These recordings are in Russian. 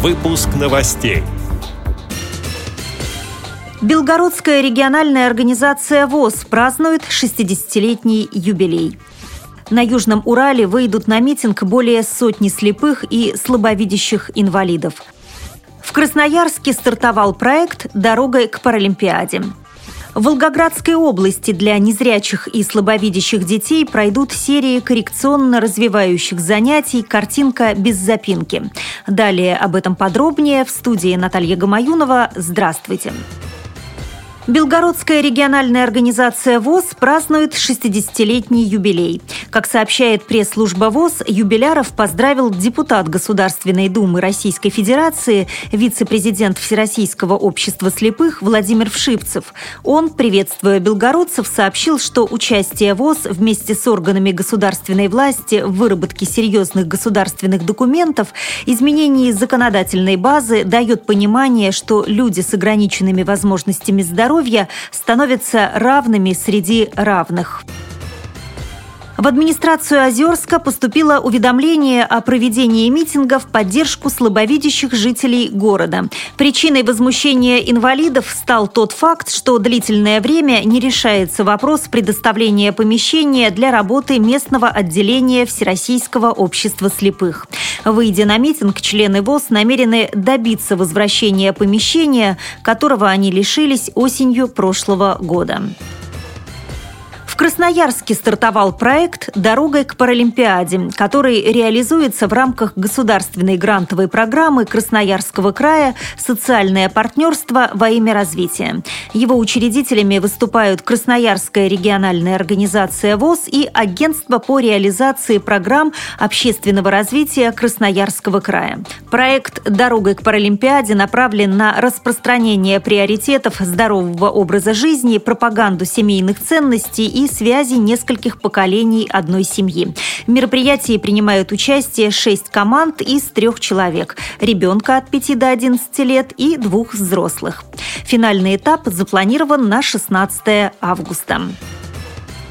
Выпуск новостей. Белгородская региональная организация ВОЗ празднует 60-летний юбилей. На Южном Урале выйдут на митинг более сотни слепых и слабовидящих инвалидов. В Красноярске стартовал проект «Дорогой к Паралимпиаде». В Волгоградской области для незрячих и слабовидящих детей пройдут серии коррекционно развивающих занятий «Картинка без запинки». Далее об этом подробнее в студии Наталья Гамаюнова. Здравствуйте! Здравствуйте! Белгородская региональная организация ВОЗ празднует 60-летний юбилей. Как сообщает пресс-служба ВОЗ, юбиляров поздравил депутат Государственной Думы Российской Федерации, вице-президент Всероссийского общества слепых Владимир Вшивцев. Он, приветствуя белгородцев, сообщил, что участие ВОЗ вместе с органами государственной власти в выработке серьезных государственных документов, изменении законодательной базы дает понимание, что люди с ограниченными возможностями здоровья здоровья становятся равными среди равных. В администрацию Озерска поступило уведомление о проведении митинга в поддержку слабовидящих жителей города. Причиной возмущения инвалидов стал тот факт, что длительное время не решается вопрос предоставления помещения для работы местного отделения Всероссийского общества слепых. Выйдя на митинг, члены ВОЗ намерены добиться возвращения помещения, которого они лишились осенью прошлого года. Красноярске стартовал проект «Дорогой к Паралимпиаде», который реализуется в рамках государственной грантовой программы Красноярского края «Социальное партнерство во имя развития». Его учредителями выступают Красноярская региональная организация ВОЗ и Агентство по реализации программ общественного развития Красноярского края. Проект «Дорогой к Паралимпиаде» направлен на распространение приоритетов здорового образа жизни, пропаганду семейных ценностей и связи нескольких поколений одной семьи. В мероприятии принимают участие шесть команд из трех человек – ребенка от 5 до 11 лет и двух взрослых. Финальный этап запланирован на 16 августа.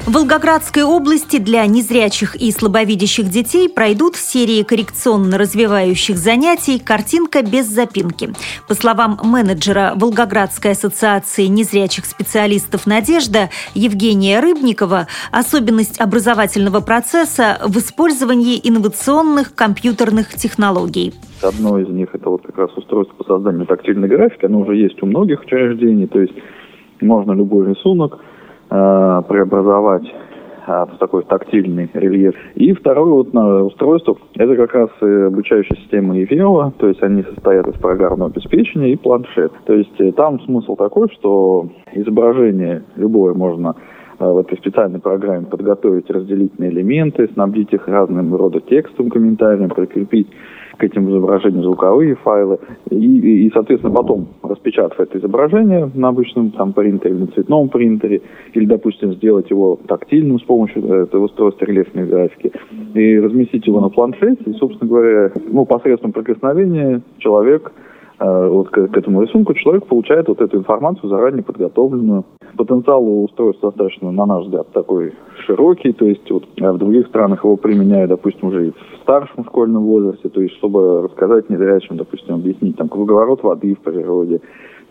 В Волгоградской области для незрячих и слабовидящих детей пройдут серии коррекционно-развивающих занятий «Картинка без запинки». По словам менеджера Волгоградской ассоциации незрячих специалистов «Надежда» Евгения Рыбникова, особенность образовательного процесса в использовании инновационных компьютерных технологий. Одно из них – это вот как раз устройство по созданию тактильной графики. Оно уже есть у многих учреждений, то есть можно любой рисунок – э, преобразовать э, в такой тактильный рельеф. И второе вот на устройство, это как раз обучающая система EVL, то есть они состоят из программного обеспечения и планшет. То есть э, там смысл такой, что изображение любое можно э, в этой специальной программе подготовить разделительные элементы, снабдить их разным рода текстом, комментарием, прикрепить к этим изображениям звуковые файлы. И, и, соответственно, потом распечатав это изображение на обычном там принтере, на цветном принтере, или, допустим, сделать его тактильным с помощью этого устройства рельефной графики, и разместить его на планшете, и, собственно говоря, ну, посредством прикосновения человек Э, вот к, к этому рисунку человек получает вот эту информацию заранее подготовленную. Потенциал у устройства достаточно, на наш взгляд, такой широкий, то есть вот э, в других странах его применяют, допустим, уже и в старшем школьном возрасте, то есть чтобы рассказать незрячим, допустим, объяснить там круговорот воды в природе,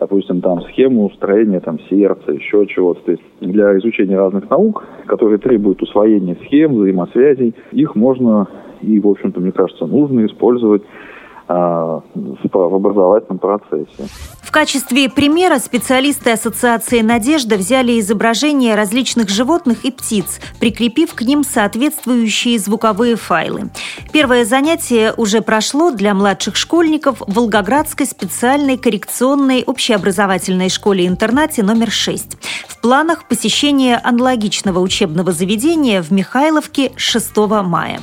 допустим, там схему строения там сердца, еще чего-то. То есть для изучения разных наук, которые требуют усвоения схем, взаимосвязей, их можно и, в общем-то, мне кажется, нужно использовать а, в образовательном процессе. В качестве примера специалисты Ассоциации «Надежда» взяли изображения различных животных и птиц, прикрепив к ним соответствующие звуковые файлы. Первое занятие уже прошло для младших школьников в Волгоградской специальной коррекционной общеобразовательной школе-интернате номер 6. В планах посещение аналогичного учебного заведения в Михайловке 6 мая.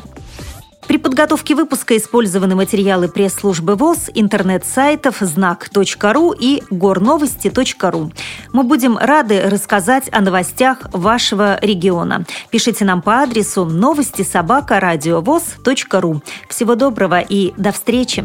При подготовке выпуска использованы материалы пресс-службы ВОЗ, интернет-сайтов знак.ру и горновости.ру. Мы будем рады рассказать о новостях вашего региона. Пишите нам по адресу новости собака ру. Всего доброго и до встречи!